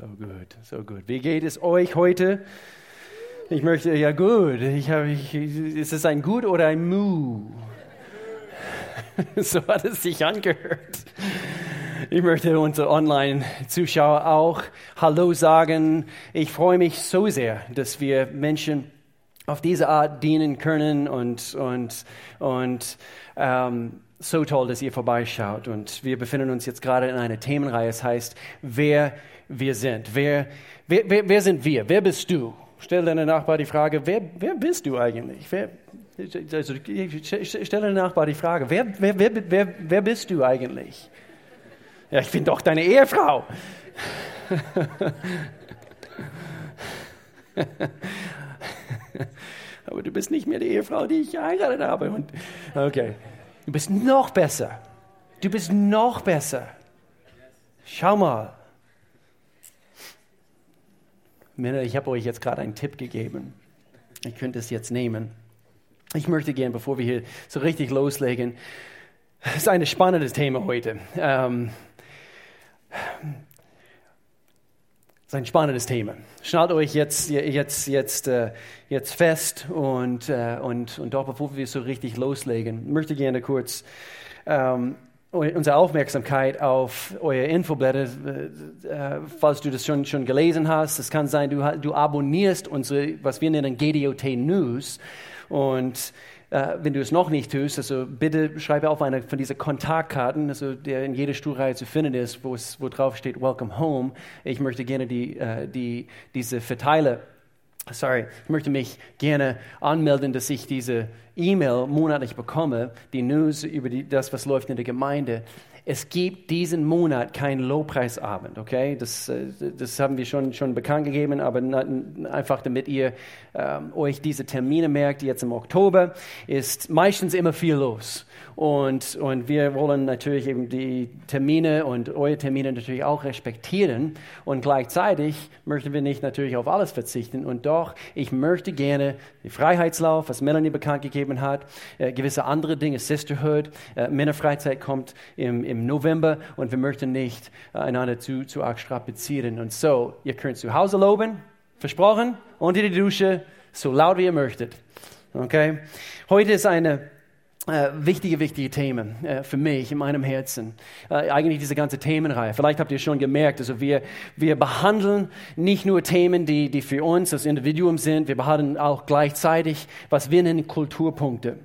So gut, so gut. Wie geht es euch heute? Ich möchte, ja gut, ich habe, ich, ist es ein Gut oder ein Mu? so hat es sich angehört. Ich möchte unsere Online-Zuschauer auch Hallo sagen. Ich freue mich so sehr, dass wir Menschen auf diese Art dienen können und, und, und ähm, so toll, dass ihr vorbeischaut. Und wir befinden uns jetzt gerade in einer Themenreihe. Es heißt, wer wir sind. Wer, wer, wer, wer sind wir? Wer bist du? Stell deinem Nachbar die Frage, wer, wer bist du eigentlich? Wer, also, stell deinem Nachbar die Frage, wer, wer, wer, wer, wer bist du eigentlich? Ja, ich bin doch deine Ehefrau. Aber du bist nicht mehr die Ehefrau, die ich geheiratet habe. Und, okay, du bist noch besser. Du bist noch besser. Schau mal. Männer, ich habe euch jetzt gerade einen Tipp gegeben. Ich könnte es jetzt nehmen. Ich möchte gerne, bevor wir hier so richtig loslegen, es ist ein spannendes Thema heute. Ähm, es ist ein spannendes Thema. Schnallt euch jetzt, jetzt, jetzt, äh, jetzt fest und, äh, und, und doch, bevor wir so richtig loslegen, möchte gerne kurz ähm, unsere Aufmerksamkeit auf eure Infoblätter, äh, äh, falls du das schon, schon gelesen hast. Es kann sein, du, du abonnierst unsere, was wir nennen GDOT News. Und äh, wenn du es noch nicht tust, also bitte schreibe auf eine von diesen Kontaktkarten, also der in jeder Stuhlreihe zu finden ist, wo, wo drauf steht Welcome Home. Ich möchte gerne die, äh, die, diese Verteiler sorry, ich möchte mich gerne anmelden, dass ich diese E-Mail monatlich bekomme, die News über die, das, was läuft in der Gemeinde. Es gibt diesen Monat keinen Lobpreisabend, okay? Das, äh, das haben wir schon, schon bekannt gegeben, aber einfach damit ihr ähm, euch diese Termine merkt, jetzt im Oktober, ist meistens immer viel los. Und, und wir wollen natürlich eben die Termine und eure Termine natürlich auch respektieren. Und gleichzeitig möchten wir nicht natürlich auf alles verzichten. Und doch, ich möchte gerne den Freiheitslauf, was Melanie bekannt gegeben hat, äh, gewisse andere Dinge, Sisterhood, äh, Männerfreizeit kommt im, im November und wir möchten nicht äh, einander zu, zu arg strapazieren. Und so, ihr könnt zu Hause loben, versprochen, unter die Dusche, so laut wie ihr möchtet. Okay? Heute ist eine äh, wichtige, wichtige Themen äh, für mich in meinem Herzen. Äh, eigentlich diese ganze Themenreihe. Vielleicht habt ihr schon gemerkt, also wir, wir behandeln nicht nur Themen, die, die für uns als Individuum sind, wir behandeln auch gleichzeitig, was wir nennen Kulturpunkte.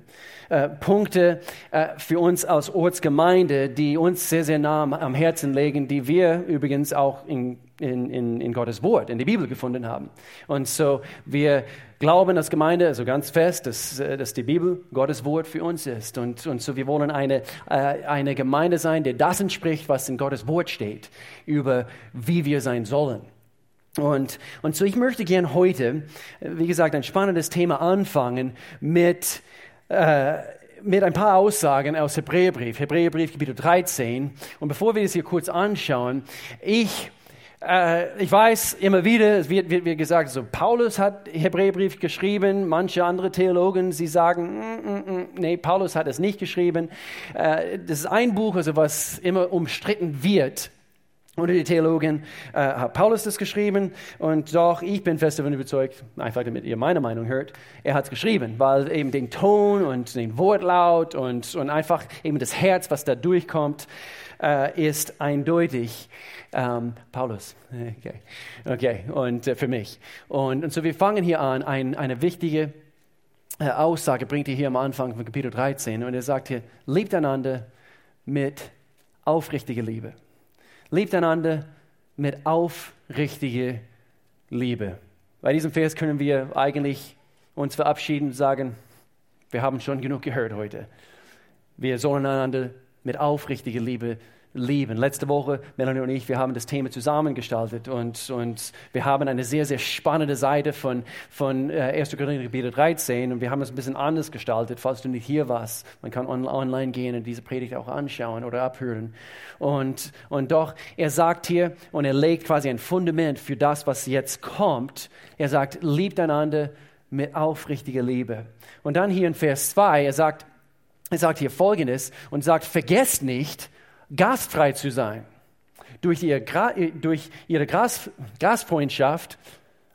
Äh, Punkte äh, für uns als Ortsgemeinde, die uns sehr, sehr nah am Herzen legen, die wir übrigens auch in, in, in, in Gottes Wort, in der Bibel gefunden haben. Und so, wir glauben als Gemeinde also ganz fest, dass, äh, dass die Bibel Gottes Wort für uns ist. Und, und so, wir wollen eine, eine Gemeinde sein, die das entspricht, was in Gottes Wort steht, über wie wir sein sollen. Und, und so, ich möchte gern heute, wie gesagt, ein spannendes Thema anfangen mit äh, mit ein paar Aussagen aus Hebräerbrief, Hebräerbrief Kapitel 13. Und bevor wir das hier kurz anschauen, ich äh, ich weiß immer wieder, es wird, wird, wird gesagt, so Paulus hat Hebräerbrief geschrieben, manche andere Theologen, sie sagen, mm, mm, mm, nee, Paulus hat es nicht geschrieben. Äh, das ist ein Buch, also was immer umstritten wird. Unter die Theologen äh, hat Paulus das geschrieben. Und doch, ich bin fest davon überzeugt, einfach damit ihr meine Meinung hört, er hat es geschrieben, weil eben den Ton und den Wortlaut und, und einfach eben das Herz, was da durchkommt, äh, ist eindeutig ähm, Paulus. Okay, okay. und äh, für mich. Und, und so wir fangen hier an, ein, eine wichtige äh, Aussage bringt er hier am Anfang von Kapitel 13 und er sagt hier, liebt einander mit aufrichtiger Liebe. Liebt einander mit aufrichtiger Liebe. Bei diesem Vers können wir eigentlich uns verabschieden und sagen, wir haben schon genug gehört heute. Wir sollen einander mit aufrichtiger Liebe lieben. Letzte Woche, Melanie und ich, wir haben das Thema zusammengestaltet und, und wir haben eine sehr, sehr spannende Seite von, von äh, 1. Korinther Kapitel 13 und wir haben es ein bisschen anders gestaltet, falls du nicht hier warst. Man kann on, online gehen und diese Predigt auch anschauen oder abhören. Und, und doch, er sagt hier und er legt quasi ein Fundament für das, was jetzt kommt. Er sagt, liebt einander mit aufrichtiger Liebe. Und dann hier in Vers 2, er sagt, er sagt hier Folgendes und sagt, vergesst nicht, gastfrei zu sein. durch, ihr, durch ihre Gras, Gastfreundschaft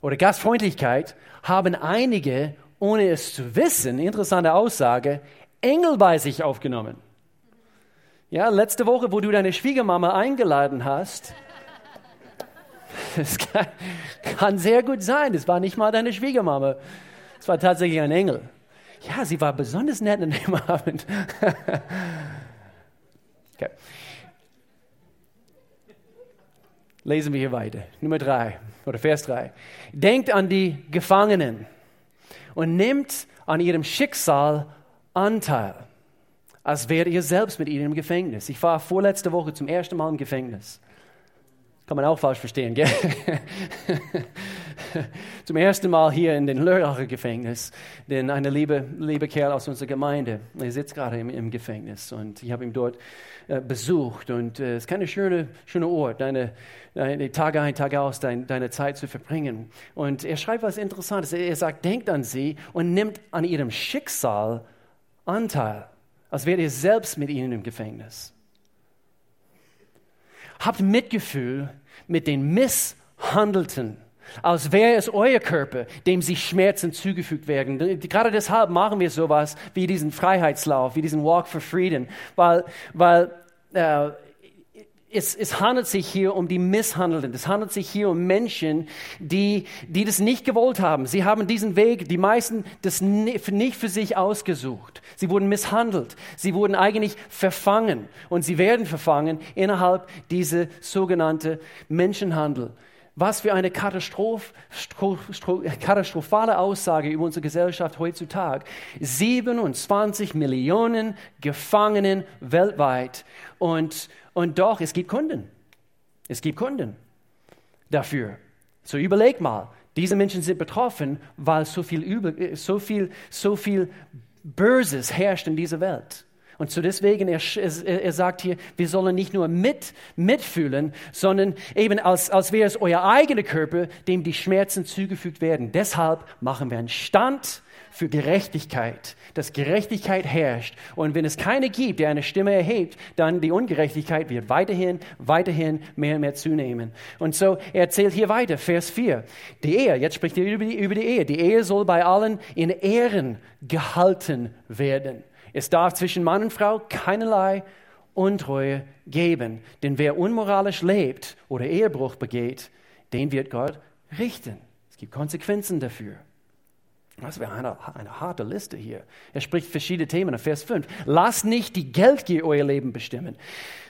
oder Gastfreundlichkeit haben einige, ohne es zu wissen, interessante Aussage, Engel bei sich aufgenommen. Ja, letzte Woche, wo du deine Schwiegermama eingeladen hast, das kann, kann sehr gut sein, das war nicht mal deine Schwiegermama, es war tatsächlich ein Engel. Ja, sie war besonders nett an dem Abend. okay. Lesen wir hier weiter. Nummer drei oder Vers drei. Denkt an die Gefangenen und nimmt an ihrem Schicksal Anteil, als wäre ihr selbst mit ihnen im Gefängnis. Ich war vorletzte Woche zum ersten Mal im Gefängnis. Kann man auch falsch verstehen, gell? Zum ersten Mal hier in den Lörracher Gefängnis, denn eine liebe, liebe Kerl aus unserer Gemeinde, er sitzt gerade im, im Gefängnis und ich habe ihn dort äh, besucht und äh, es ist kein schöner schöne Ort, deine, deine Tage ein, Tag aus, dein, deine Zeit zu verbringen. Und er schreibt was Interessantes. Er sagt, denkt an sie und nimmt an ihrem Schicksal Anteil, als wäre ihr selbst mit ihnen im Gefängnis. Habt Mitgefühl mit den Misshandelten, als wäre es euer Körper, dem sich Schmerzen zugefügt werden. Gerade deshalb machen wir sowas wie diesen Freiheitslauf, wie diesen Walk for Freedom, weil, weil äh, es, es, handelt sich hier um die Misshandelnden. Es handelt sich hier um Menschen, die, die das nicht gewollt haben. Sie haben diesen Weg, die meisten, das nicht für sich ausgesucht. Sie wurden misshandelt. Sie wurden eigentlich verfangen. Und sie werden verfangen innerhalb dieser sogenannten Menschenhandel. Was für eine Katastroph, katastrophale Aussage über unsere Gesellschaft heutzutage. 27 Millionen Gefangenen weltweit. Und, und doch, es gibt Kunden. Es gibt Kunden dafür. So überleg mal, diese Menschen sind betroffen, weil so viel, Übel, so viel, so viel Böses herrscht in dieser Welt. Und so deswegen, er, er, sagt hier, wir sollen nicht nur mit, mitfühlen, sondern eben als, als wäre es euer eigener Körper, dem die Schmerzen zugefügt werden. Deshalb machen wir einen Stand für Gerechtigkeit, dass Gerechtigkeit herrscht. Und wenn es keine gibt, der eine Stimme erhebt, dann die Ungerechtigkeit wird weiterhin, weiterhin mehr und mehr zunehmen. Und so, er erzählt hier weiter, Vers 4. Die Ehe, jetzt spricht er über die, über die Ehe. Die Ehe soll bei allen in Ehren gehalten werden. Es darf zwischen Mann und Frau keinerlei Untreue geben. Denn wer unmoralisch lebt oder Ehebruch begeht, den wird Gott richten. Es gibt Konsequenzen dafür. Das wäre eine, eine harte Liste hier. Er spricht verschiedene Themen in Vers 5. Lasst nicht die Geldgier euer Leben bestimmen.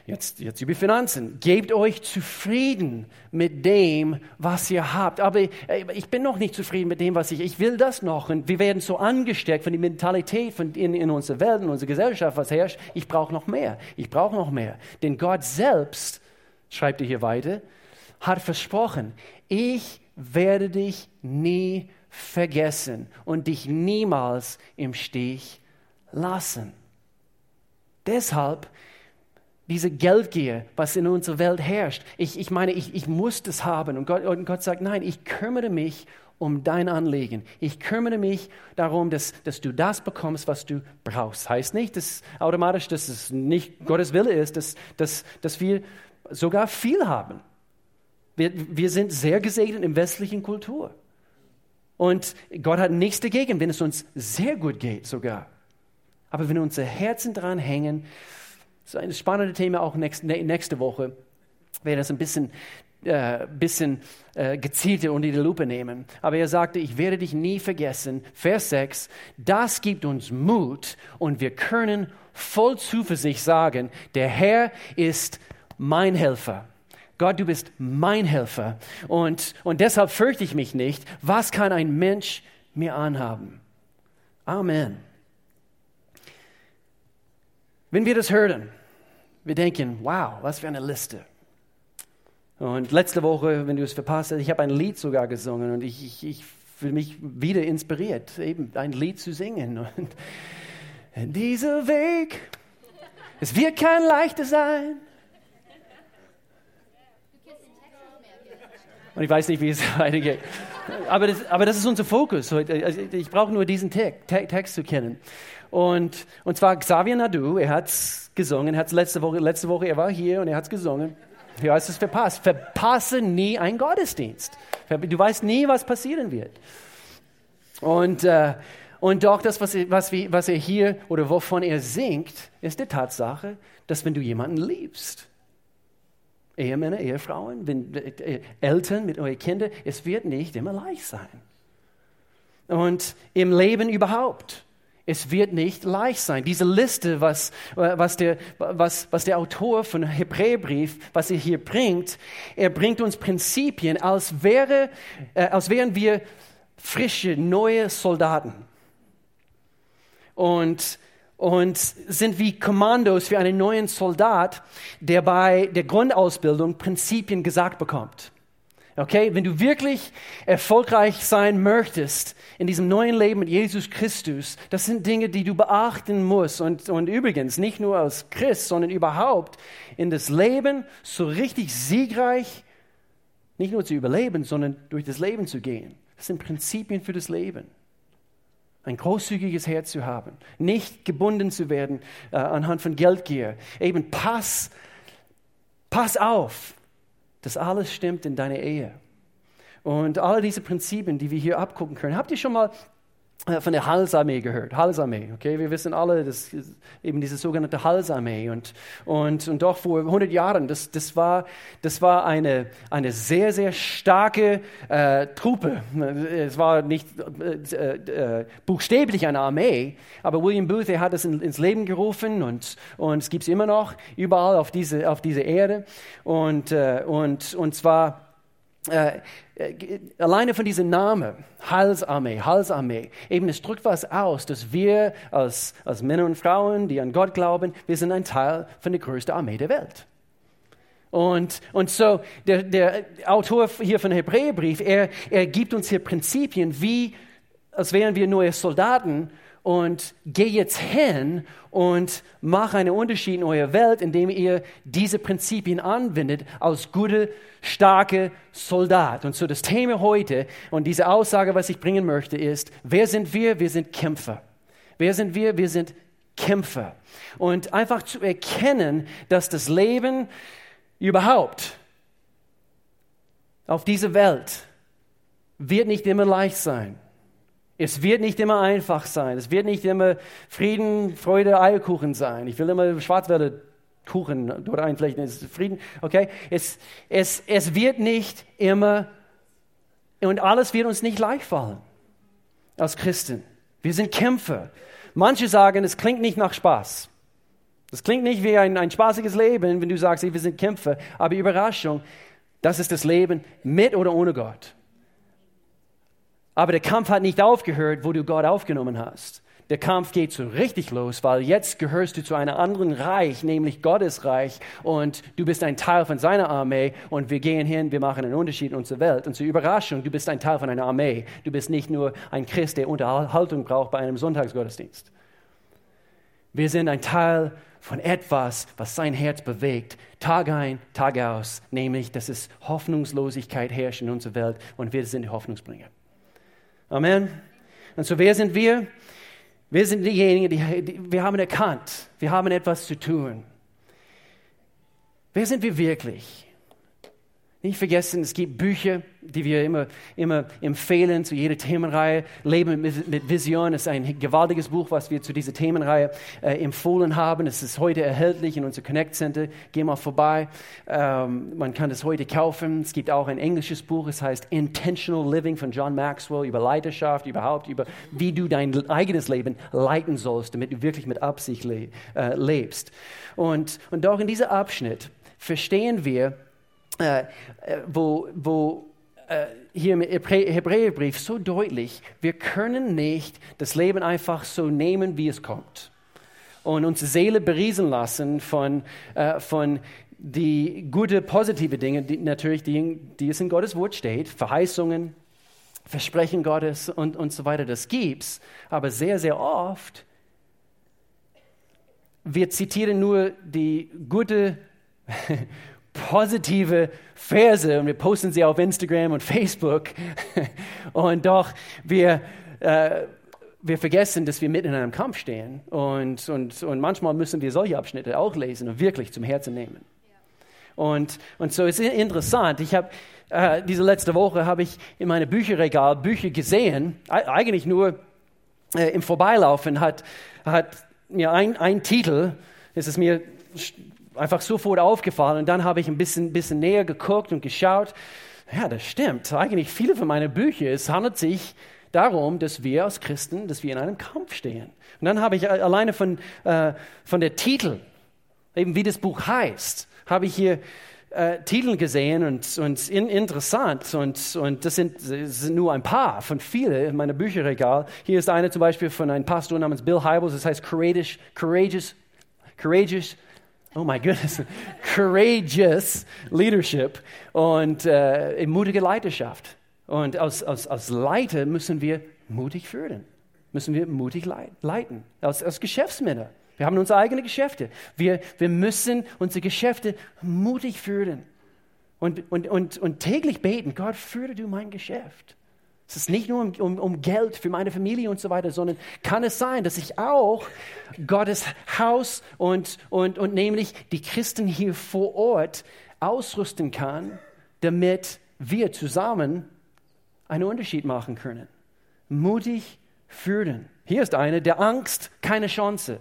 Jetzt, jetzt über Finanzen. Gebt euch zufrieden mit dem, was ihr habt. Aber ich bin noch nicht zufrieden mit dem, was ich, ich will das noch. Und wir werden so angesteckt von der Mentalität von in, in unserer Welt, in unserer Gesellschaft, was herrscht. Ich brauche noch mehr. Ich brauche noch mehr. Denn Gott selbst, schreibt er hier weiter, hat versprochen, ich werde dich nie vergessen und dich niemals im Stich lassen. Deshalb diese Geldgier, was in unserer Welt herrscht. Ich, ich meine, ich, ich muss das haben. Und Gott, und Gott sagt, nein, ich kümmere mich um dein Anliegen. Ich kümmere mich darum, dass, dass du das bekommst, was du brauchst. Heißt nicht, dass automatisch, dass es nicht Gottes Wille ist, dass, dass, dass wir sogar viel haben. Wir, wir sind sehr gesegnet in westlichen Kultur. Und Gott hat nichts dagegen, wenn es uns sehr gut geht sogar. Aber wenn unsere Herzen dran hängen, das ist ein spannendes Thema auch nächste, Woche, werden das ein bisschen, äh, bisschen äh, gezielter unter die Lupe nehmen. Aber er sagte, ich werde dich nie vergessen. Vers 6, das gibt uns Mut und wir können voll Zuversicht sagen, der Herr ist mein Helfer. Gott, du bist mein Helfer und, und deshalb fürchte ich mich nicht. Was kann ein Mensch mir anhaben? Amen. Wenn wir das hören, wir denken, wow, was für eine Liste. Und letzte Woche, wenn du es verpasst hast, ich habe ein Lied sogar gesungen und ich, ich, ich fühle mich wieder inspiriert, eben ein Lied zu singen. Und dieser Weg, es wird kein leichter sein. Und ich weiß nicht, wie es weitergeht. Aber das, aber das ist unser Fokus heute. Also ich brauche nur diesen Text zu kennen. Und, und zwar Xavier Nadu, er hat es gesungen, er hat letzte Woche, letzte Woche, er war hier und er hat es gesungen. Wie heißt es verpasst? Verpasse nie einen Gottesdienst. Du weißt nie, was passieren wird. Und, äh, und doch das, was, was, was er hier oder wovon er singt, ist die Tatsache, dass wenn du jemanden liebst, Ehemänner, Ehefrauen, wenn, äh, Eltern mit euren Kindern, es wird nicht immer leicht sein. Und im Leben überhaupt. Es wird nicht leicht sein. Diese Liste, was, was, der, was, was der Autor von Hebräerbrief, was er hier bringt, er bringt uns Prinzipien, als, wäre, äh, als wären wir frische, neue Soldaten. Und, und sind wie Kommandos für einen neuen Soldat, der bei der Grundausbildung Prinzipien gesagt bekommt. Okay, wenn du wirklich erfolgreich sein möchtest in diesem neuen Leben mit Jesus Christus, das sind Dinge, die du beachten musst. Und, und übrigens, nicht nur als Christ, sondern überhaupt in das Leben so richtig siegreich, nicht nur zu überleben, sondern durch das Leben zu gehen. Das sind Prinzipien für das Leben. Ein großzügiges Herz zu haben, nicht gebunden zu werden äh, anhand von Geldgier. Eben pass, pass auf, dass alles stimmt in deiner Ehe. Und alle diese Prinzipien, die wir hier abgucken können. Habt ihr schon mal von der Halsarmee gehört. Halsarmee, okay? Wir wissen alle, das eben diese sogenannte Halsarmee. Und, und, und doch vor 100 Jahren, das, das war, das war eine, eine sehr, sehr starke äh, Truppe. Es war nicht äh, äh, buchstäblich eine Armee, aber William Booth, er hat es in, ins Leben gerufen und, und es gibt es immer noch überall auf dieser auf diese Erde. Und, äh, und, und zwar äh, äh, alleine von diesem Namen, Heilsarmee, Heilsarmee, eben es drückt was aus, dass wir als, als Männer und Frauen, die an Gott glauben, wir sind ein Teil von der größten Armee der Welt. Und, und so, der, der Autor hier von Hebräerbrief, er, er gibt uns hier Prinzipien, wie, als wären wir neue Soldaten und geh jetzt hin und mach einen Unterschied in eurer Welt, indem ihr diese Prinzipien anwendet als gute, starke Soldat. Und so das Thema heute und diese Aussage, was ich bringen möchte, ist, wer sind wir? Wir sind Kämpfer. Wer sind wir? Wir sind Kämpfer. Und einfach zu erkennen, dass das Leben überhaupt auf dieser Welt wird nicht immer leicht sein. Es wird nicht immer einfach sein. Es wird nicht immer Frieden, Freude, Eierkuchen sein. Ich will immer Schwarzwälder Kuchen dort einflechten. Es ist Frieden, okay? Es, es, es wird nicht immer und alles wird uns nicht leicht fallen als Christen. Wir sind Kämpfer. Manche sagen, es klingt nicht nach Spaß. Das klingt nicht wie ein, ein spaßiges Leben, wenn du sagst, wir sind Kämpfer. Aber Überraschung, das ist das Leben mit oder ohne Gott. Aber der Kampf hat nicht aufgehört, wo du Gott aufgenommen hast. Der Kampf geht so richtig los, weil jetzt gehörst du zu einem anderen Reich, nämlich Gottes Reich, und du bist ein Teil von seiner Armee und wir gehen hin, wir machen einen Unterschied in unserer Welt. Und zur Überraschung, du bist ein Teil von einer Armee. Du bist nicht nur ein Christ, der Unterhaltung braucht bei einem Sonntagsgottesdienst. Wir sind ein Teil von etwas, was sein Herz bewegt, Tag ein, Tag aus, nämlich, dass es Hoffnungslosigkeit herrscht in unserer Welt und wir sind die Hoffnungsbringer. Amen. Und so, wer sind wir? Wir sind diejenigen, die, die, wir haben erkannt, wir haben etwas zu tun. Wer sind wir wirklich? Nicht vergessen, es gibt Bücher, die wir immer, immer empfehlen zu jeder Themenreihe. Leben mit, Vision ist ein gewaltiges Buch, was wir zu dieser Themenreihe äh, empfohlen haben. Es ist heute erhältlich in unserem Connect Center. Geh mal vorbei. Ähm, man kann es heute kaufen. Es gibt auch ein englisches Buch, es heißt Intentional Living von John Maxwell über Leiterschaft, überhaupt über wie du dein eigenes Leben leiten sollst, damit du wirklich mit Absicht le äh, lebst. Und, und auch in diesem Abschnitt verstehen wir, äh, äh, wo, wo äh, hier im Hebräerbrief so deutlich, wir können nicht das Leben einfach so nehmen, wie es kommt. Und unsere Seele beriesen lassen von, äh, von die gute, positive Dinge, die natürlich, die, die es in Gottes Wort steht, Verheißungen, Versprechen Gottes und, und so weiter, das gibt's. Aber sehr, sehr oft, wir zitieren nur die gute, positive Verse und wir posten sie auf Instagram und Facebook. Und doch, wir, äh, wir vergessen, dass wir mitten in einem Kampf stehen. Und, und, und manchmal müssen wir solche Abschnitte auch lesen und wirklich zum Herzen nehmen. Und, und so ist es interessant. Ich habe äh, diese letzte Woche habe ich in meinem Bücherregal Bücher gesehen, eigentlich nur äh, im Vorbeilaufen hat, hat mir ein, ein Titel, es mir einfach sofort aufgefallen und dann habe ich ein bisschen, bisschen näher geguckt und geschaut. Ja, das stimmt. Eigentlich viele von meinen Büchern, es handelt sich darum, dass wir als Christen, dass wir in einem Kampf stehen. Und dann habe ich alleine von, äh, von der Titel, eben wie das Buch heißt, habe ich hier äh, Titel gesehen und, und in, interessant und, und das sind, das sind nur ein paar von vielen in meinem Bücherregal. Hier ist eine zum Beispiel von einem Pastor namens Bill Hybels, das heißt Courageous, Courageous, Courageous, oh my goodness, Courageous Leadership und äh, mutige Leiterschaft. Und als, als, als Leiter müssen wir mutig führen, müssen wir mutig leiten, als, als Geschäftsmänner. Wir haben unsere eigenen Geschäfte. Wir, wir müssen unsere Geschäfte mutig führen und, und, und, und täglich beten, Gott, führe du mein Geschäft. Es ist nicht nur um, um, um, Geld für meine Familie und so weiter, sondern kann es sein, dass ich auch Gottes Haus und, und, und nämlich die Christen hier vor Ort ausrüsten kann, damit wir zusammen einen Unterschied machen können. Mutig führen. Hier ist eine, der Angst keine Chance.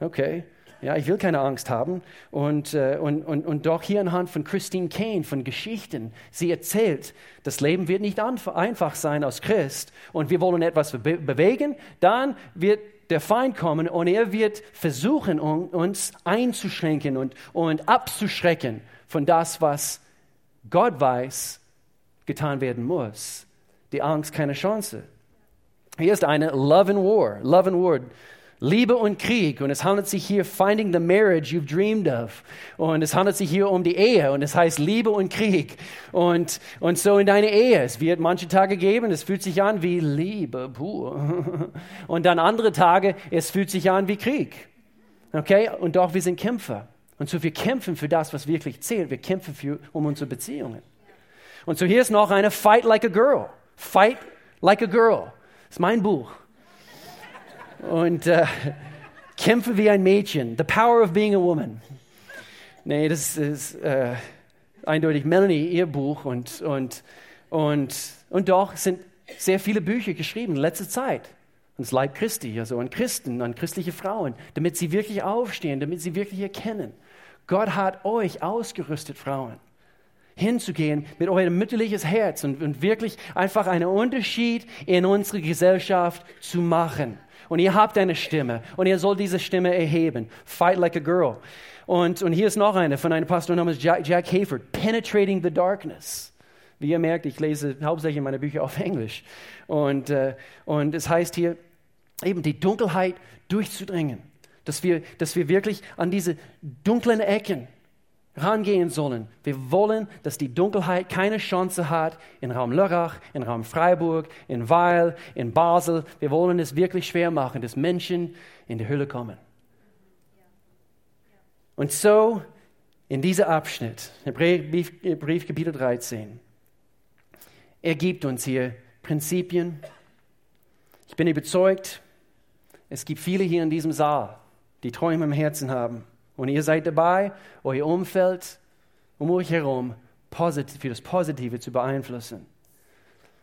Okay, ja, ich will keine Angst haben. Und, äh, und, und, und doch hier anhand von Christine Kane, von Geschichten, sie erzählt, das Leben wird nicht einfach sein als Christ und wir wollen etwas be bewegen, dann wird der Feind kommen und er wird versuchen, uns einzuschränken und, und abzuschrecken von das, was Gott weiß, getan werden muss. Die Angst keine Chance. Hier ist eine Love and War. Love and War. Liebe und Krieg. Und es handelt sich hier Finding the Marriage You've Dreamed of. Und es handelt sich hier um die Ehe. Und es heißt Liebe und Krieg. Und, und so in deine Ehe. Es wird manche Tage geben, es fühlt sich an wie Liebe pur. Und dann andere Tage, es fühlt sich an wie Krieg. Okay? Und doch, wir sind Kämpfer. Und so wir kämpfen für das, was wirklich zählt. Wir kämpfen für, um unsere Beziehungen. Und so hier ist noch eine Fight like a girl. Fight like a girl. Das ist mein Buch und äh, kämpfe wie ein Mädchen. The Power of Being a Woman. Nee, das ist äh, eindeutig Melanie, ihr Buch. Und, und, und, und doch sind sehr viele Bücher geschrieben in letzter Zeit. Ans Leib Christi, also an Christen, an christliche Frauen, damit sie wirklich aufstehen, damit sie wirklich erkennen. Gott hat euch ausgerüstet, Frauen, hinzugehen mit eurem mütterliches Herz und, und wirklich einfach einen Unterschied in unserer Gesellschaft zu machen. Und ihr habt eine Stimme und ihr sollt diese Stimme erheben. Fight like a girl. Und, und hier ist noch eine von einem Pastor namens Jack, Jack Hayford, Penetrating the Darkness. Wie ihr merkt, ich lese hauptsächlich meine Bücher auf Englisch. Und, äh, und es heißt hier, eben die Dunkelheit durchzudringen. Dass wir, dass wir wirklich an diese dunklen Ecken rangehen sollen. Wir wollen, dass die Dunkelheit keine Chance hat in Raum Lörrach, in Raum Freiburg, in Weil, in Basel. Wir wollen es wirklich schwer machen, dass Menschen in die Hölle kommen. Und so in dieser Abschnitt, Brief Kapitel 13, er gibt uns hier Prinzipien. Ich bin überzeugt, es gibt viele hier in diesem Saal, die Träume im Herzen haben. Und ihr seid dabei, euer Umfeld um euch herum positiv, für das Positive zu beeinflussen.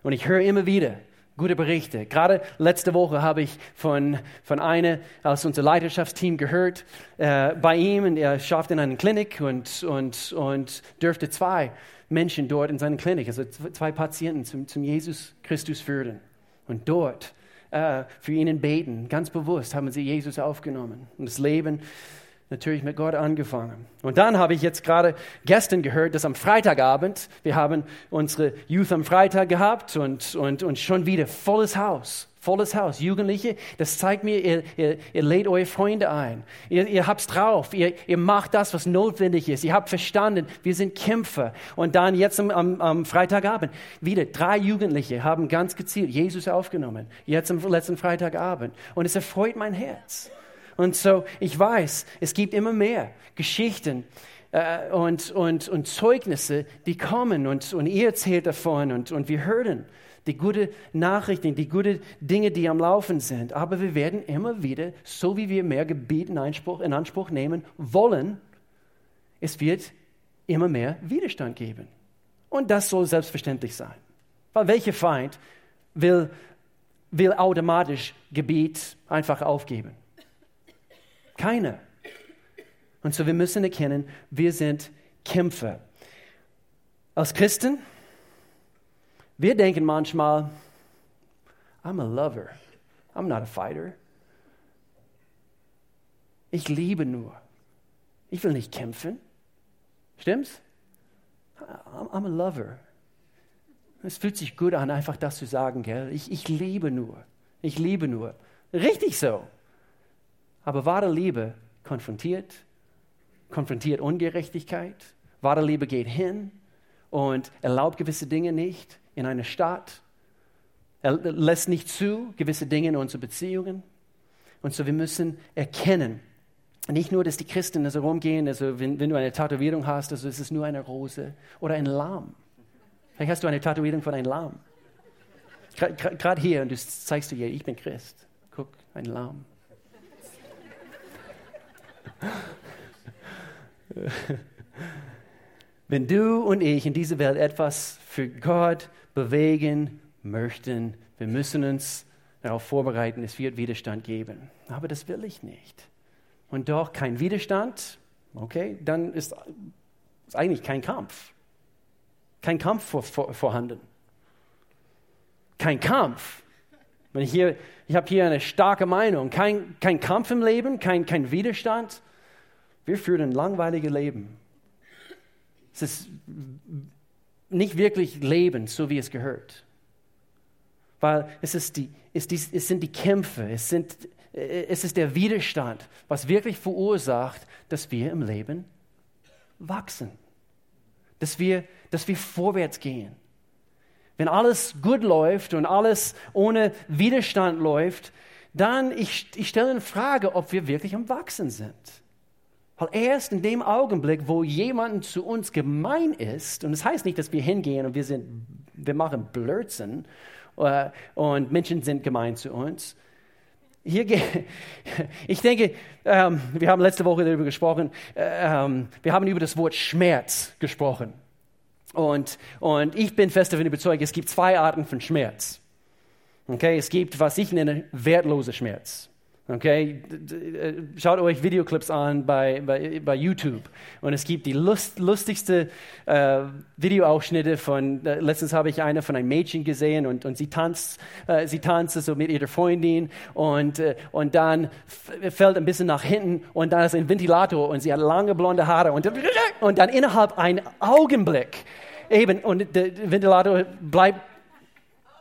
Und ich höre immer wieder gute Berichte. Gerade letzte Woche habe ich von, von einer aus unserem Leiterschaftsteam gehört, äh, bei ihm, und er schafft in einer Klinik und, und, und dürfte zwei Menschen dort in seiner Klinik, also zwei Patienten zum, zum Jesus Christus führen. Und dort äh, für ihn beten, ganz bewusst haben sie Jesus aufgenommen und das Leben natürlich mit Gott angefangen. Und dann habe ich jetzt gerade gestern gehört, dass am Freitagabend, wir haben unsere Youth am Freitag gehabt und, und, und schon wieder volles Haus. Volles Haus. Jugendliche, das zeigt mir, ihr, ihr, ihr lädt eure Freunde ein. Ihr, ihr habt's drauf. Ihr, ihr macht das, was notwendig ist. Ihr habt verstanden, wir sind Kämpfer. Und dann jetzt am, am, am Freitagabend, wieder drei Jugendliche haben ganz gezielt Jesus aufgenommen. Jetzt am letzten Freitagabend. Und es erfreut mein Herz. Und so, ich weiß, es gibt immer mehr Geschichten äh, und, und, und Zeugnisse, die kommen und, und ihr erzählt davon und, und wir hören die guten Nachrichten, die guten Dinge, die am Laufen sind. Aber wir werden immer wieder, so wie wir mehr Gebiet in Anspruch, in Anspruch nehmen wollen, es wird immer mehr Widerstand geben. Und das soll selbstverständlich sein. Weil welcher Feind will, will automatisch Gebiet einfach aufgeben? Keiner. Und so wir müssen erkennen, wir sind Kämpfer. Als Christen, wir denken manchmal, I'm a lover, I'm not a fighter. Ich liebe nur. Ich will nicht kämpfen. Stimmt's? I'm a lover. Es fühlt sich gut an, einfach das zu sagen, gell? Ich, ich liebe nur. Ich liebe nur. Richtig so. Aber wahre Liebe konfrontiert, konfrontiert Ungerechtigkeit. Wahre Liebe geht hin und erlaubt gewisse Dinge nicht in einer Stadt. Er lässt nicht zu gewisse Dinge in unsere Beziehungen. Und so wir müssen erkennen, nicht nur, dass die Christen also rumgehen, also wenn, wenn du eine Tätowierung hast, also ist es nur eine Rose oder ein Lamm. Vielleicht hast du eine Tätowierung von einem Lamm. Gerade hier und du zeigst du dir, ich bin Christ. Guck, ein Lamm. Wenn du und ich in dieser Welt etwas für Gott bewegen möchten, wir müssen uns darauf vorbereiten, es wird Widerstand geben. Aber das will ich nicht und doch kein Widerstand, okay, dann ist, ist eigentlich kein Kampf. Kein Kampf vor, vor, vorhanden. Kein Kampf. Ich hier, ich habe hier eine starke Meinung. Kein, kein Kampf im Leben, kein, kein Widerstand. Wir führen ein langweiliges Leben. Es ist nicht wirklich Leben, so wie es gehört. Weil es, ist die, es, die, es sind die Kämpfe, es sind es ist der Widerstand, was wirklich verursacht, dass wir im Leben wachsen, dass wir, dass wir vorwärts gehen. Wenn alles gut läuft und alles ohne Widerstand läuft, dann ich, ich stelle in Frage, ob wir wirklich am Wachsen sind. Weil erst in dem Augenblick, wo jemand zu uns gemein ist, und das heißt nicht, dass wir hingehen und wir, sind, wir machen Blödsinn äh, und Menschen sind gemein zu uns, hier, ich denke, ähm, wir haben letzte Woche darüber gesprochen, äh, ähm, wir haben über das Wort Schmerz gesprochen. Und, und ich bin fest davon überzeugt, es gibt zwei Arten von Schmerz. Okay, es gibt, was ich nenne, wertloser Schmerz. Okay, äh, schaut euch Videoclips an bei, bei, bei YouTube. Und es gibt die lust, lustigste äh, Videoausschnitte von, äh, letztens habe ich eine von einem Mädchen gesehen und, und sie tanzt, äh, sie tanzt so mit ihrer Freundin und, äh, und dann fällt ein bisschen nach hinten und dann ist ein Ventilator und sie hat lange blonde Haare und, und dann innerhalb ein Augenblick eben und der Ventilator bleibt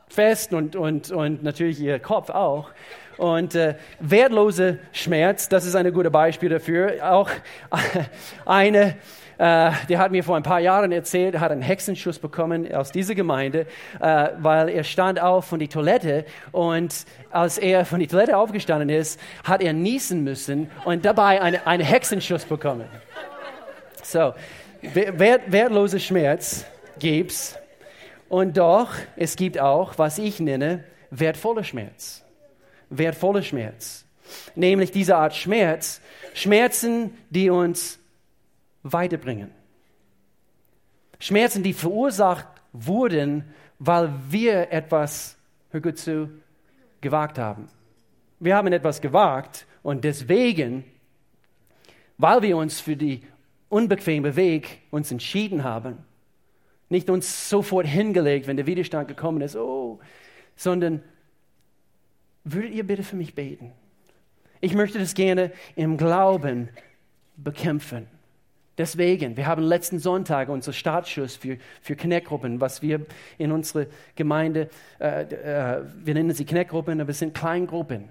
fest und, und, und natürlich ihr Kopf auch. Und äh, wertlose Schmerz, das ist ein gutes Beispiel dafür. Auch eine, äh, die hat mir vor ein paar Jahren erzählt, hat einen Hexenschuss bekommen aus dieser Gemeinde, äh, weil er stand auf von der Toilette und als er von der Toilette aufgestanden ist, hat er niesen müssen und dabei eine, einen Hexenschuss bekommen. So, wert, wertlose Schmerz gibt's und doch, es gibt auch, was ich nenne, wertvoller Schmerz wertvoller Schmerz. Nämlich diese Art Schmerz, Schmerzen, die uns weiterbringen. Schmerzen, die verursacht wurden, weil wir etwas, hör gut zu, gewagt haben. Wir haben etwas gewagt und deswegen, weil wir uns für die unbequeme Weg uns entschieden haben, nicht uns sofort hingelegt, wenn der Widerstand gekommen ist, oh, sondern würdet ihr bitte für mich beten? Ich möchte das gerne im Glauben bekämpfen. Deswegen, wir haben letzten Sonntag unser Startschuss für, für Kneckgruppen, was wir in unserer Gemeinde, äh, äh, wir nennen sie Kneckgruppen, aber es sind Kleingruppen,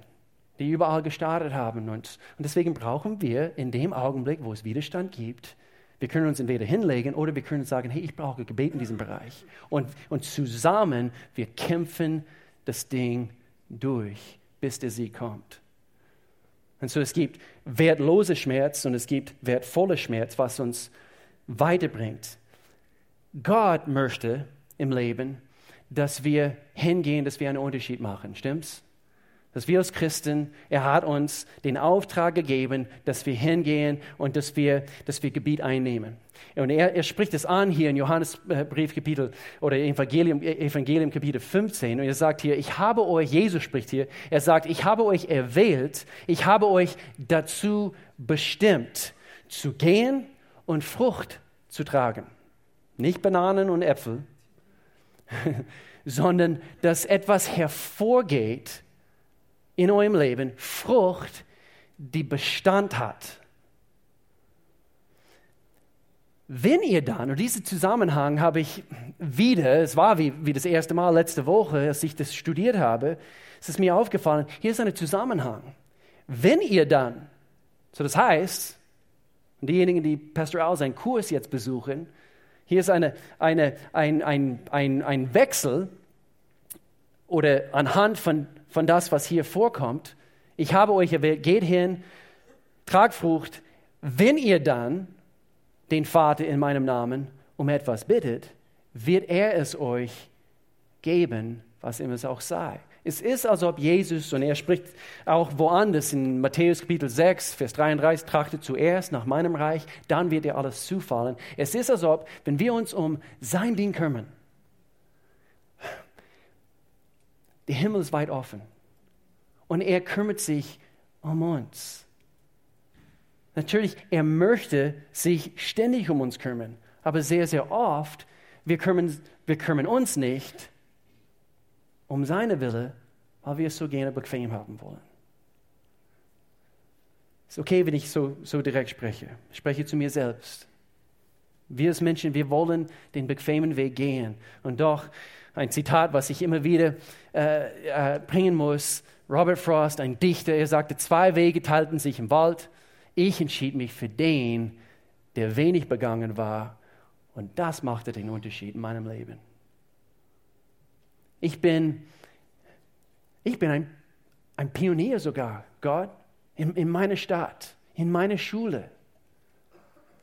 die überall gestartet haben. Und, und deswegen brauchen wir in dem Augenblick, wo es Widerstand gibt, wir können uns entweder hinlegen oder wir können sagen, hey, ich brauche Gebet in diesem Bereich. Und, und zusammen, wir kämpfen das Ding durch, bis der Sieg kommt. Und so es gibt wertlose Schmerz und es gibt wertvolle Schmerz, was uns weiterbringt. Gott möchte im Leben, dass wir hingehen, dass wir einen Unterschied machen, stimmt's? Dass wir als Christen, er hat uns den Auftrag gegeben, dass wir hingehen und dass wir, dass wir Gebiet einnehmen. Und er, er spricht es an hier in Johannesbrief Kapitel oder Evangelium, Evangelium Kapitel 15 und er sagt hier, ich habe euch, Jesus spricht hier, er sagt, ich habe euch erwählt, ich habe euch dazu bestimmt, zu gehen und Frucht zu tragen. Nicht Bananen und Äpfel, sondern dass etwas hervorgeht in eurem Leben, Frucht, die Bestand hat. Wenn ihr dann, und diesen Zusammenhang habe ich wieder, es war wie, wie das erste Mal letzte Woche, als ich das studiert habe, es ist mir aufgefallen, hier ist ein Zusammenhang. Wenn ihr dann, so das heißt, diejenigen, die Pastor Al seinen Kurs jetzt besuchen, hier ist eine, eine, ein, ein, ein, ein Wechsel oder anhand von, von das, was hier vorkommt. Ich habe euch erwählt, geht hin, tragt Frucht. Wenn ihr dann den Vater in meinem Namen um etwas bittet, wird er es euch geben, was immer es auch sei. Es ist, als ob Jesus, und er spricht auch woanders in Matthäus Kapitel 6, Vers 33, trachtet zuerst nach meinem Reich, dann wird dir alles zufallen. Es ist, als ob, wenn wir uns um sein Ding kümmern, der Himmel ist weit offen und er kümmert sich um uns. Natürlich, er möchte sich ständig um uns kümmern, aber sehr, sehr oft, wir kümmern, wir kümmern uns nicht um seine Wille, weil wir es so gerne bequem haben wollen. Es ist okay, wenn ich so, so direkt spreche. Ich spreche zu mir selbst. Wir als Menschen, wir wollen den bequemen Weg gehen. Und doch, ein Zitat, was ich immer wieder äh, äh, bringen muss, Robert Frost, ein Dichter, er sagte, zwei Wege teilten sich im Wald. Ich entschied mich für den, der wenig begangen war. Und das machte den Unterschied in meinem Leben. Ich bin, ich bin ein, ein Pionier sogar, Gott, in, in meiner Stadt, in meiner Schule,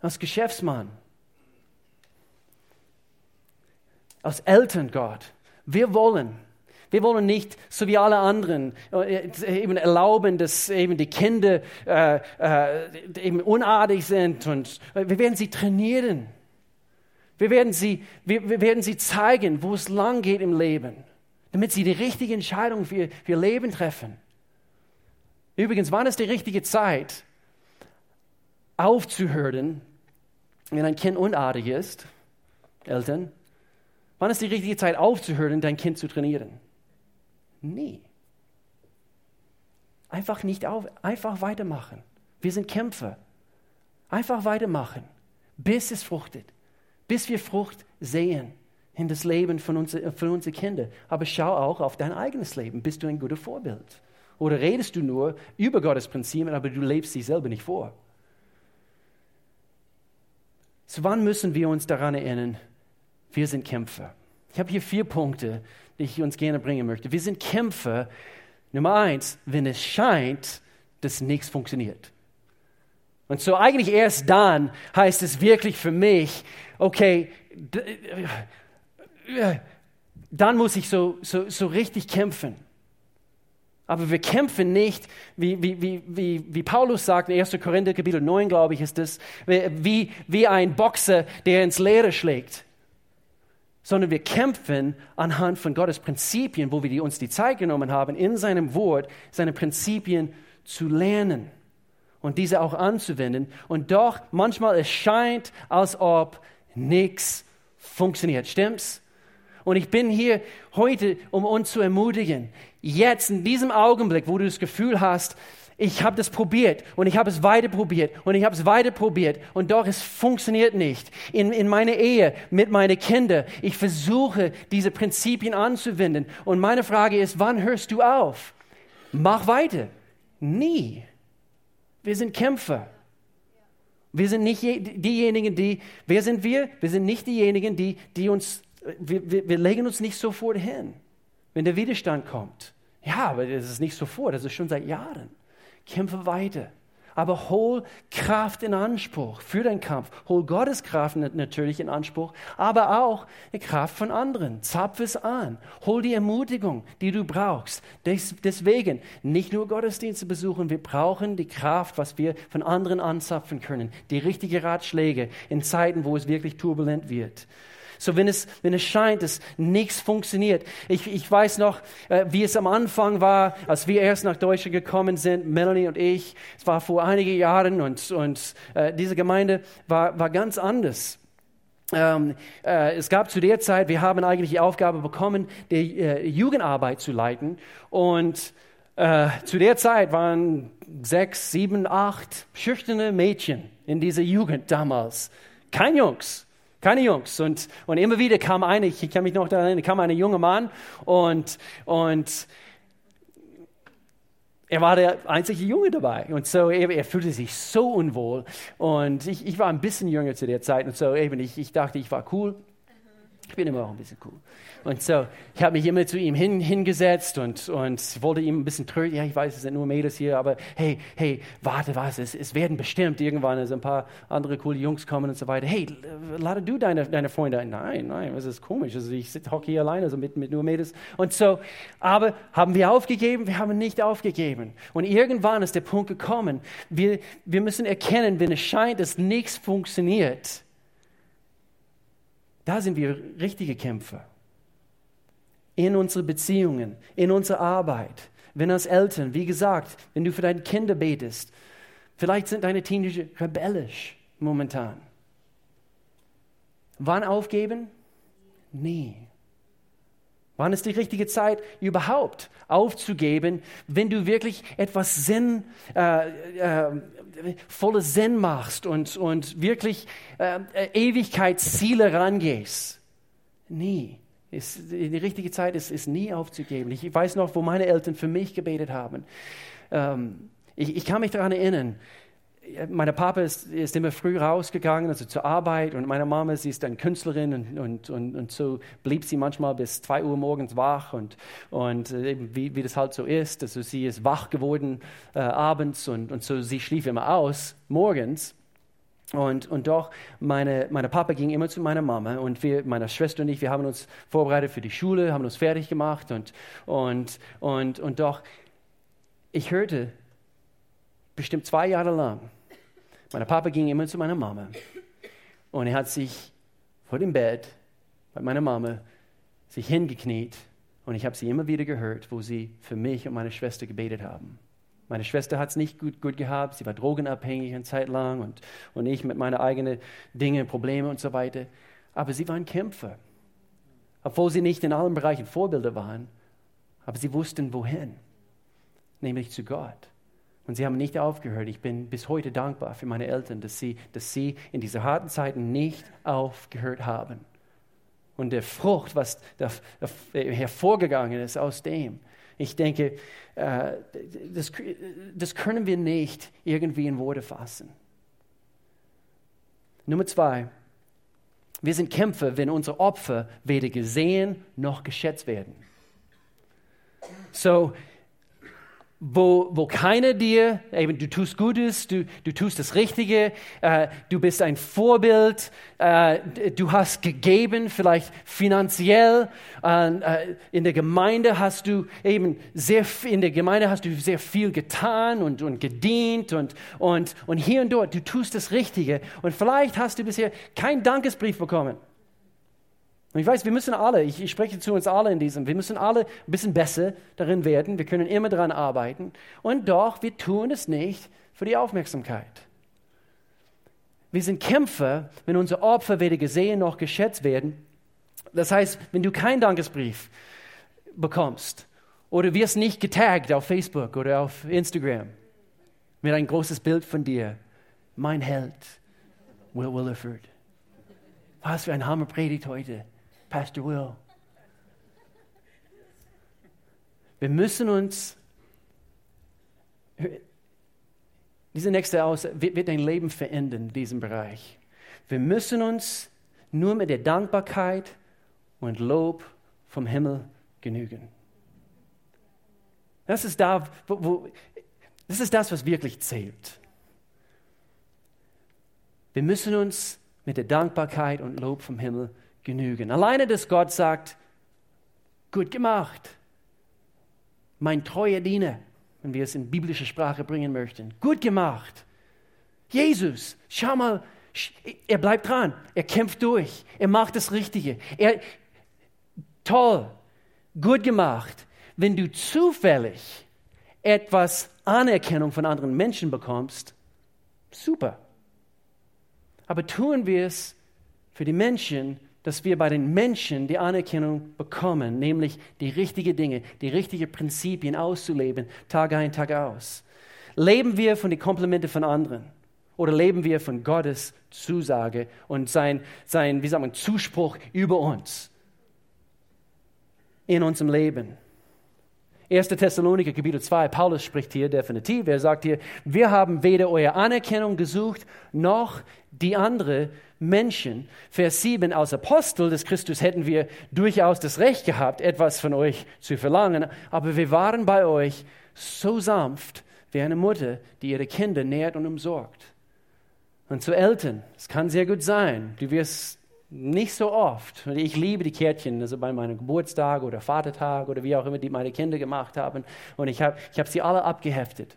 als Geschäftsmann, als Eltern, Gott. Wir wollen, wir wollen nicht, so wie alle anderen, äh, eben erlauben, dass eben die Kinder äh, äh, eben unartig sind und wir werden sie trainieren. Wir werden sie, wir, wir werden sie zeigen, wo es lang geht im Leben damit sie die richtige Entscheidung für ihr Leben treffen. Übrigens, wann ist die richtige Zeit, aufzuhören, wenn ein Kind unartig ist? Eltern, wann ist die richtige Zeit, aufzuhören, dein Kind zu trainieren? Nie. Einfach nicht auf, einfach weitermachen. Wir sind Kämpfer. Einfach weitermachen, bis es fruchtet, bis wir Frucht sehen in das Leben von, uns, von unseren Kindern. Aber schau auch auf dein eigenes Leben. Bist du ein guter Vorbild? Oder redest du nur über Gottes Prinzipien, aber du lebst sie selber nicht vor? So wann müssen wir uns daran erinnern, wir sind Kämpfer? Ich habe hier vier Punkte, die ich uns gerne bringen möchte. Wir sind Kämpfer. Nummer eins, wenn es scheint, dass nichts funktioniert. Und so eigentlich erst dann heißt es wirklich für mich, okay, dann muss ich so, so, so richtig kämpfen. Aber wir kämpfen nicht, wie, wie, wie, wie, wie Paulus sagt in 1. Korinther Kapitel 9, glaube ich, ist das, wie, wie ein Boxer, der ins Leere schlägt. Sondern wir kämpfen anhand von Gottes Prinzipien, wo wir die, uns die Zeit genommen haben, in seinem Wort seine Prinzipien zu lernen und diese auch anzuwenden. Und doch manchmal es scheint, als ob nichts funktioniert. Stimmt's? Und ich bin hier heute, um uns zu ermutigen. Jetzt, in diesem Augenblick, wo du das Gefühl hast, ich habe das probiert und ich habe es weiter probiert und ich habe es weiter probiert und doch es funktioniert nicht. In, in meiner Ehe mit meinen Kindern, ich versuche diese Prinzipien anzuwenden und meine Frage ist, wann hörst du auf? Mach weiter. Nie. Wir sind Kämpfer. Wir sind nicht diejenigen, die, wer sind wir? Wir sind nicht diejenigen, die, die uns wir, wir, legen uns nicht sofort hin, wenn der Widerstand kommt. Ja, aber das ist nicht sofort, das ist schon seit Jahren. Kämpfe weiter. Aber hol Kraft in Anspruch für deinen Kampf. Hol Gottes Kraft natürlich in Anspruch, aber auch die Kraft von anderen. Zapf es an. Hol die Ermutigung, die du brauchst. Deswegen nicht nur Gottesdienste besuchen, wir brauchen die Kraft, was wir von anderen anzapfen können. Die richtigen Ratschläge in Zeiten, wo es wirklich turbulent wird. So, wenn es, wenn es scheint, dass nichts funktioniert. Ich, ich weiß noch, äh, wie es am Anfang war, als wir erst nach Deutschland gekommen sind, Melanie und ich. Es war vor einigen Jahren und, und äh, diese Gemeinde war, war ganz anders. Ähm, äh, es gab zu der Zeit, wir haben eigentlich die Aufgabe bekommen, die äh, Jugendarbeit zu leiten. Und äh, zu der Zeit waren sechs, sieben, acht schüchterne Mädchen in dieser Jugend damals. Kein Jungs. Keine Jungs. Und, und immer wieder kam eine, ich kann mich noch daran erinnern, kam ein junger Mann und, und er war der einzige Junge dabei. Und so, er, er fühlte sich so unwohl. Und ich, ich war ein bisschen jünger zu der Zeit. Und so eben, ich, ich dachte, ich war cool. Ich bin immer auch ein bisschen cool. Und so, ich habe mich immer zu ihm hin, hingesetzt und, und wollte ihm ein bisschen trösten. Ja, ich weiß, es sind nur Mädels hier, aber hey, hey, warte was, es, es werden bestimmt irgendwann also ein paar andere coole Jungs kommen und so weiter. Hey, lade du deine, deine Freunde ein. Nein, nein, das ist komisch. Also ich hocke hier alleine also mit, mit nur Mädels. Und so, aber haben wir aufgegeben? Wir haben nicht aufgegeben. Und irgendwann ist der Punkt gekommen, wir, wir müssen erkennen, wenn es scheint, dass nichts funktioniert, da sind wir richtige Kämpfer in unsere Beziehungen, in unsere Arbeit. Wenn als Eltern, wie gesagt, wenn du für deine Kinder betest, vielleicht sind deine Teenager rebellisch momentan. Wann aufgeben? Nie. Wann ist die richtige Zeit überhaupt aufzugeben, wenn du wirklich etwas Sinn, äh, äh, volles Sinn machst und, und wirklich äh, Ewigkeitsziele rangehst? Nie. Ist, die richtige Zeit ist, ist nie aufzugeben. Ich weiß noch, wo meine Eltern für mich gebetet haben. Ähm, ich, ich kann mich daran erinnern, meine Papa ist, ist, immer früh rausgegangen, also zur Arbeit, und meine Mama, sie ist eine Künstlerin und, und, und, und so blieb sie manchmal bis zwei Uhr morgens wach und, und äh, wie, wie das halt so ist, also sie ist wach geworden äh, abends und, und so sie schlief immer aus morgens. Und, und doch, meine, meine Papa ging immer zu meiner Mama und wir, meine Schwester und ich, wir haben uns vorbereitet für die Schule, haben uns fertig gemacht und, und, und, und doch, ich hörte bestimmt zwei Jahre lang, mein Papa ging immer zu meiner Mama und er hat sich vor dem Bett bei meiner Mama sich hingekniet und ich habe sie immer wieder gehört, wo sie für mich und meine Schwester gebetet haben. Meine Schwester hat es nicht gut, gut gehabt, sie war drogenabhängig eine Zeit lang und, und ich mit meinen eigenen Dingen, Probleme und so weiter. Aber sie waren Kämpfer. Obwohl sie nicht in allen Bereichen Vorbilder waren, aber sie wussten wohin, nämlich zu Gott. Und sie haben nicht aufgehört. Ich bin bis heute dankbar für meine Eltern, dass sie, dass sie in diesen harten Zeiten nicht aufgehört haben. Und der Frucht, was da, da hervorgegangen ist aus dem, ich denke, äh, das, das können wir nicht irgendwie in Worte fassen. Nummer zwei, wir sind Kämpfer, wenn unsere Opfer weder gesehen noch geschätzt werden. So, wo, wo keiner dir, eben du tust Gutes, du, du tust das Richtige, äh, du bist ein Vorbild, äh, du hast gegeben, vielleicht finanziell, äh, in der Gemeinde hast du eben sehr, in der Gemeinde hast du sehr viel getan und, und gedient und, und, und hier und dort, du tust das Richtige und vielleicht hast du bisher keinen Dankesbrief bekommen. Und ich weiß, wir müssen alle, ich, ich, spreche zu uns alle in diesem, wir müssen alle ein bisschen besser darin werden. Wir können immer daran arbeiten. Und doch, wir tun es nicht für die Aufmerksamkeit. Wir sind Kämpfer, wenn unsere Opfer weder gesehen noch geschätzt werden. Das heißt, wenn du keinen Dankesbrief bekommst oder wirst nicht getaggt auf Facebook oder auf Instagram mit ein großes Bild von dir, mein Held, Will Williford. Was für ein Hammerpredigt heute. Pastor Will. Wir müssen uns, diese nächste Aus wird, wird dein Leben verändern in diesem Bereich. Wir müssen uns nur mit der Dankbarkeit und Lob vom Himmel genügen. Das ist, da, wo, wo, das ist das, was wirklich zählt. Wir müssen uns mit der Dankbarkeit und Lob vom Himmel genügen. Alleine, dass Gott sagt, gut gemacht, mein treuer Diener, wenn wir es in biblische Sprache bringen möchten, gut gemacht. Jesus, schau mal, er bleibt dran, er kämpft durch, er macht das Richtige. Er, toll, gut gemacht. Wenn du zufällig etwas Anerkennung von anderen Menschen bekommst, super. Aber tun wir es für die Menschen, dass wir bei den Menschen die Anerkennung bekommen, nämlich die richtigen Dinge, die richtigen Prinzipien auszuleben, Tag ein, Tag aus. Leben wir von den Komplimenten von anderen oder leben wir von Gottes Zusage und sein, sein wie sagt man, Zuspruch über uns in unserem Leben? 1. Thessaloniker Kapitel 2, Paulus spricht hier definitiv. Er sagt hier, wir haben weder eure Anerkennung gesucht, noch die andere Menschen. Vers 7, als Apostel des Christus hätten wir durchaus das Recht gehabt, etwas von euch zu verlangen, aber wir waren bei euch so sanft wie eine Mutter, die ihre Kinder nährt und umsorgt. Und zu Eltern, es kann sehr gut sein, du wirst nicht so oft. Ich liebe die Kärtchen, also bei meinem Geburtstag oder Vatertag oder wie auch immer, die meine Kinder gemacht haben. Und ich habe ich hab sie alle abgeheftet.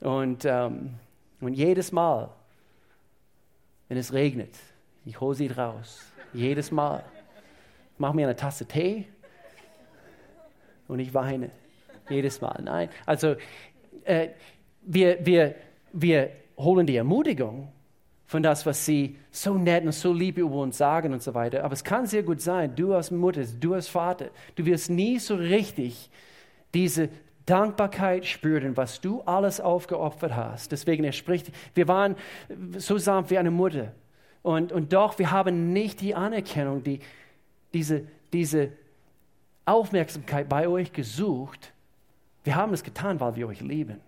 Und, ähm, und jedes Mal, wenn es regnet, ich hole sie raus. Jedes Mal. Ich mache mir eine Tasse Tee und ich weine. Jedes Mal. Nein. Also, äh, wir, wir, wir holen die Ermutigung von das, was sie so nett und so lieb über uns sagen und so weiter. Aber es kann sehr gut sein, du als Mutter, du als Vater, du wirst nie so richtig diese Dankbarkeit spüren, was du alles aufgeopfert hast. Deswegen, er spricht, wir waren so sanft wie eine Mutter. Und, und doch, wir haben nicht die Anerkennung, die, diese, diese Aufmerksamkeit bei euch gesucht. Wir haben es getan, weil wir euch lieben.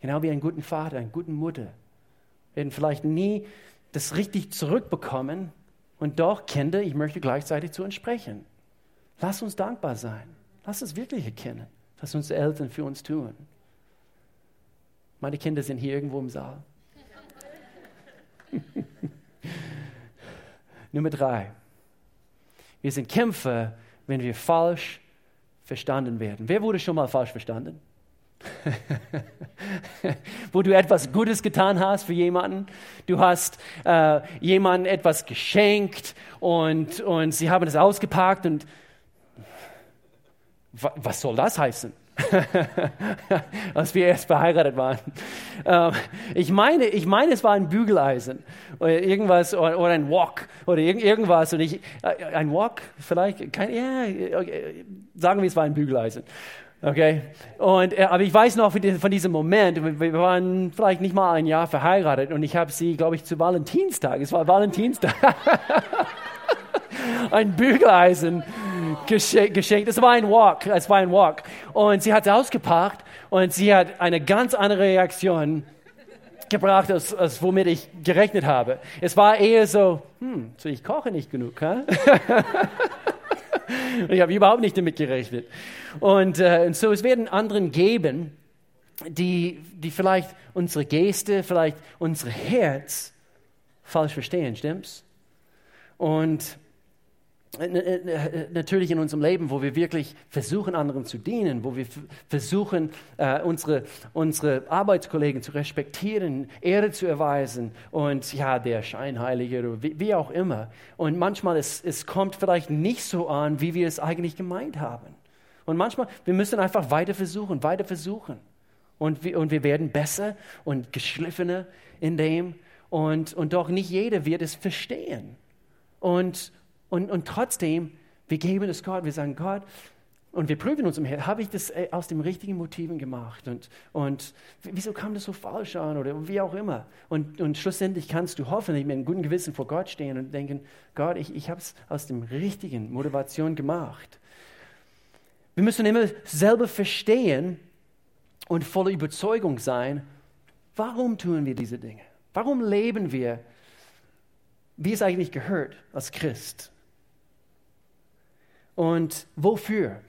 Genau wie einen guten Vater, eine gute Mutter werden vielleicht nie das richtig zurückbekommen. Und doch, Kinder, ich möchte gleichzeitig zu uns sprechen. Lass uns dankbar sein. Lass uns wirklich erkennen, was unsere Eltern für uns tun. Meine Kinder sind hier irgendwo im Saal. Nummer drei. Wir sind Kämpfer, wenn wir falsch verstanden werden. Wer wurde schon mal falsch verstanden? wo du etwas Gutes getan hast für jemanden. Du hast äh, jemandem etwas geschenkt und, und sie haben es ausgepackt und was soll das heißen? Als wir erst verheiratet waren. Ähm, ich, meine, ich meine, es war ein Bügeleisen oder irgendwas oder, oder ein Wok oder irg irgendwas. Und ich, äh, ein Wok vielleicht? Kein, ja, sagen wir, es war ein Bügeleisen. Okay? Und, äh, aber ich weiß noch von diesem Moment, wir waren vielleicht nicht mal ein Jahr verheiratet und ich habe sie, glaube ich, zu Valentinstag, es war Valentinstag, ein Bügeleisen geschenkt. Es war ein Walk, es war ein Walk. Und sie hat ausgepackt und sie hat eine ganz andere Reaktion gebracht, als, als womit ich gerechnet habe. Es war eher so, hm, so ich koche nicht genug, huh? ich habe überhaupt nicht damit gerechnet. Und, äh, und so, es werden anderen geben, die, die vielleicht unsere Geste, vielleicht unser Herz falsch verstehen, stimmt's? Und natürlich in unserem Leben, wo wir wirklich versuchen, anderen zu dienen, wo wir versuchen, äh, unsere, unsere Arbeitskollegen zu respektieren, Ehre zu erweisen und ja, der Scheinheilige oder wie, wie auch immer. Und manchmal es, es kommt vielleicht nicht so an, wie wir es eigentlich gemeint haben. Und manchmal, wir müssen einfach weiter versuchen, weiter versuchen. Und wir, und wir werden besser und geschliffener in dem. Und, und doch nicht jeder wird es verstehen. Und, und, und trotzdem, wir geben es Gott, wir sagen, Gott, und wir prüfen uns im Herzen, habe ich das äh, aus den richtigen Motiven gemacht? Und, und wieso kam das so falsch an oder wie auch immer? Und, und schlussendlich kannst du hoffentlich mit einem guten Gewissen vor Gott stehen und denken, Gott, ich, ich habe es aus dem richtigen Motivation gemacht. Wir müssen immer selber verstehen und voller Überzeugung sein, warum tun wir diese Dinge? Warum leben wir, wie es eigentlich gehört als Christ? Und wofür?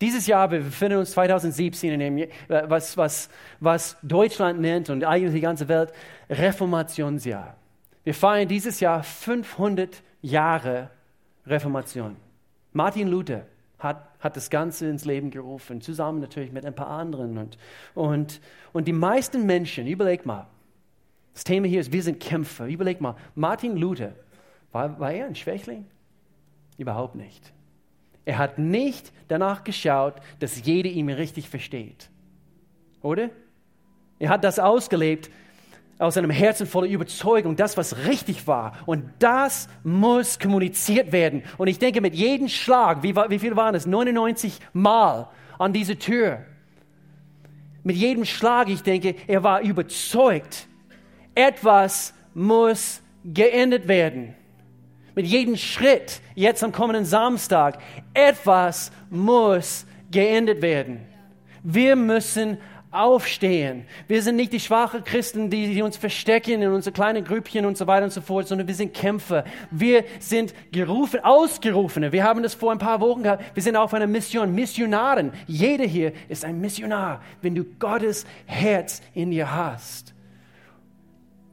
Dieses Jahr, wir befinden uns 2017 in dem, was, was, was Deutschland nennt und eigentlich die ganze Welt Reformationsjahr. Wir feiern dieses Jahr 500 Jahre Reformation. Martin Luther hat, hat das Ganze ins Leben gerufen, zusammen natürlich mit ein paar anderen. Und, und, und die meisten Menschen, überleg mal, das Thema hier ist, wir sind Kämpfer. Überleg mal, Martin Luther, war, war er ein Schwächling? Überhaupt nicht. Er hat nicht danach geschaut, dass jeder ihn richtig versteht. Oder? Er hat das ausgelebt aus einem Herzen voller Überzeugung, das, was richtig war. Und das muss kommuniziert werden. Und ich denke, mit jedem Schlag, wie, wie viel waren es? 99 Mal an diese Tür. Mit jedem Schlag, ich denke, er war überzeugt, etwas muss geändert werden. Mit jedem Schritt, jetzt am kommenden Samstag, etwas muss geändert werden. Wir müssen aufstehen. Wir sind nicht die schwachen Christen, die, die, uns verstecken in unsere kleinen Grüppchen und so weiter und so fort, sondern wir sind Kämpfer. Wir sind gerufen, Ausgerufene. Wir haben das vor ein paar Wochen gehabt. Wir sind auf einer Mission, Missionaren. Jeder hier ist ein Missionar, wenn du Gottes Herz in dir hast.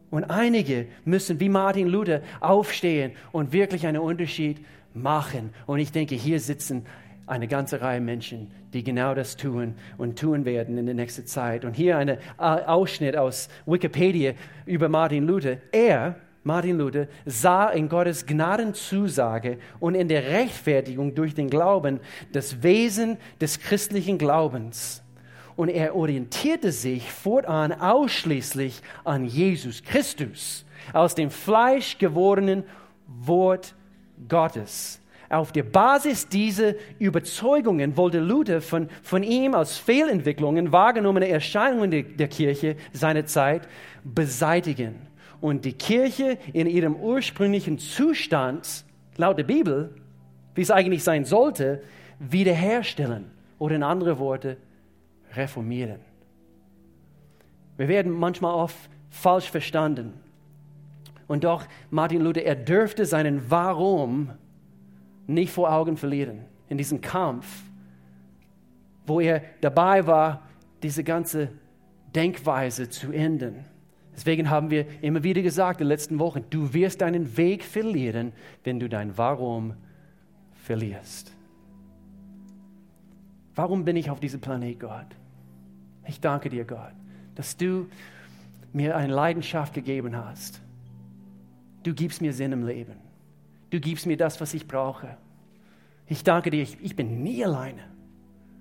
Und einige müssen wie Martin Luther aufstehen und wirklich einen Unterschied machen. Und ich denke, hier sitzen eine ganze Reihe Menschen, die genau das tun und tun werden in der nächsten Zeit. Und hier ein Ausschnitt aus Wikipedia über Martin Luther. Er, Martin Luther, sah in Gottes Gnadenzusage und in der Rechtfertigung durch den Glauben das Wesen des christlichen Glaubens und er orientierte sich fortan ausschließlich an Jesus Christus, aus dem Fleisch gewordenen Wort Gottes. Auf der Basis dieser Überzeugungen wollte Luther von, von ihm aus Fehlentwicklungen wahrgenommene Erscheinungen der, der Kirche seiner Zeit beseitigen und die Kirche in ihrem ursprünglichen Zustand, laut der Bibel, wie es eigentlich sein sollte, wiederherstellen oder in andere Worte reformieren. Wir werden manchmal oft falsch verstanden. Und doch, Martin Luther, er dürfte seinen Warum nicht vor Augen verlieren. In diesem Kampf, wo er dabei war, diese ganze Denkweise zu ändern. Deswegen haben wir immer wieder gesagt in den letzten Wochen, du wirst deinen Weg verlieren, wenn du dein Warum verlierst. Warum bin ich auf diesem Planet, Gott? Ich danke dir, Gott, dass du mir eine Leidenschaft gegeben hast. Du gibst mir Sinn im Leben. Du gibst mir das, was ich brauche. Ich danke dir, ich, ich bin nie alleine.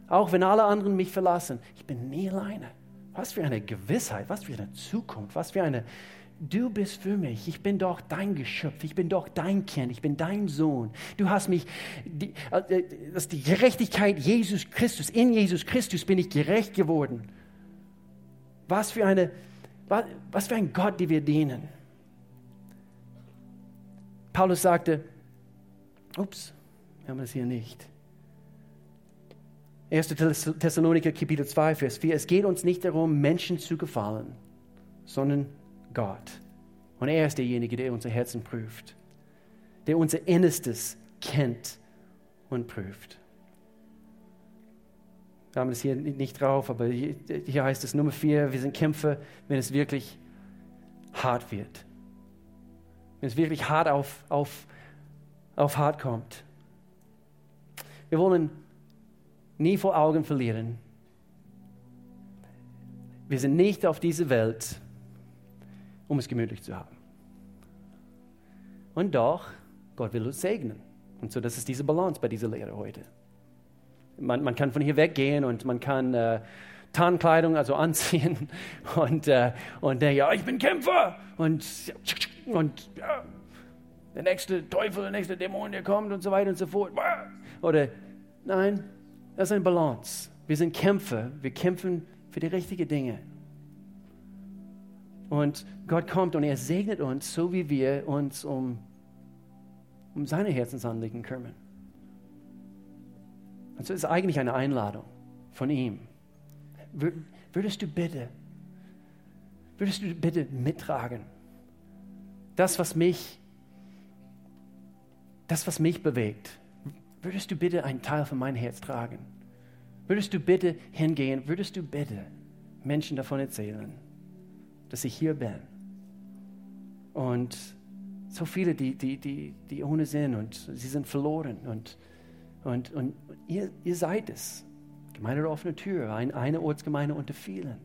Auch wenn alle anderen mich verlassen, ich bin nie alleine. Was für eine Gewissheit, was für eine Zukunft, was für eine, du bist für mich, ich bin doch dein Geschöpf, ich bin doch dein Kind, ich bin dein Sohn. Du hast mich, die, äh, das ist die Gerechtigkeit Jesus Christus, in Jesus Christus bin ich gerecht geworden. Was für, eine, was, was für ein Gott, die wir dienen. Paulus sagte, ups, wir haben das hier nicht. 1. Thessaloniker Kapitel 2, Vers 4. Es geht uns nicht darum, Menschen zu gefallen, sondern Gott. Und er ist derjenige, der unser Herzen prüft, der unser Innerstes kennt und prüft. Wir haben das hier nicht drauf, aber hier heißt es Nummer vier, wir sind Kämpfer, wenn es wirklich hart wird. Wenn es wirklich hart auf, auf, auf hart kommt. Wir wollen nie vor Augen verlieren. Wir sind nicht auf dieser Welt, um es gemütlich zu haben. Und doch, Gott will uns segnen. Und so, das ist diese Balance bei dieser Lehre heute. Man, man kann von hier weggehen und man kann äh, Tarnkleidung also anziehen und, äh, und denken, ja, ich bin Kämpfer und, und ja, der nächste Teufel, der nächste Dämon, der kommt und so weiter und so fort. Oder nein, das ist eine Balance. Wir sind Kämpfer, wir kämpfen für die richtigen Dinge. Und Gott kommt und er segnet uns, so wie wir uns um, um seine Herzensanliegen kümmern. Also ist eigentlich eine Einladung von ihm. Würdest du bitte, würdest du bitte mittragen? Das, was mich, das, was mich bewegt, würdest du bitte einen Teil von meinem Herz tragen? Würdest du bitte hingehen, würdest du bitte Menschen davon erzählen, dass ich hier bin? Und so viele, die, die, die, die ohne Sinn und sie sind verloren. Und, und, und ihr, ihr seid es. Gemeinde der offenen Tür, ein, eine Ortsgemeinde unter vielen.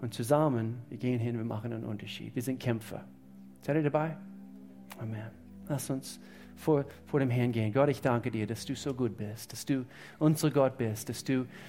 Und zusammen, wir gehen hin, wir machen einen Unterschied. Wir sind Kämpfer. Seid ihr dabei? Amen. Lass uns vor, vor dem Herrn gehen. Gott, ich danke dir, dass du so gut bist, dass du unser Gott bist, dass du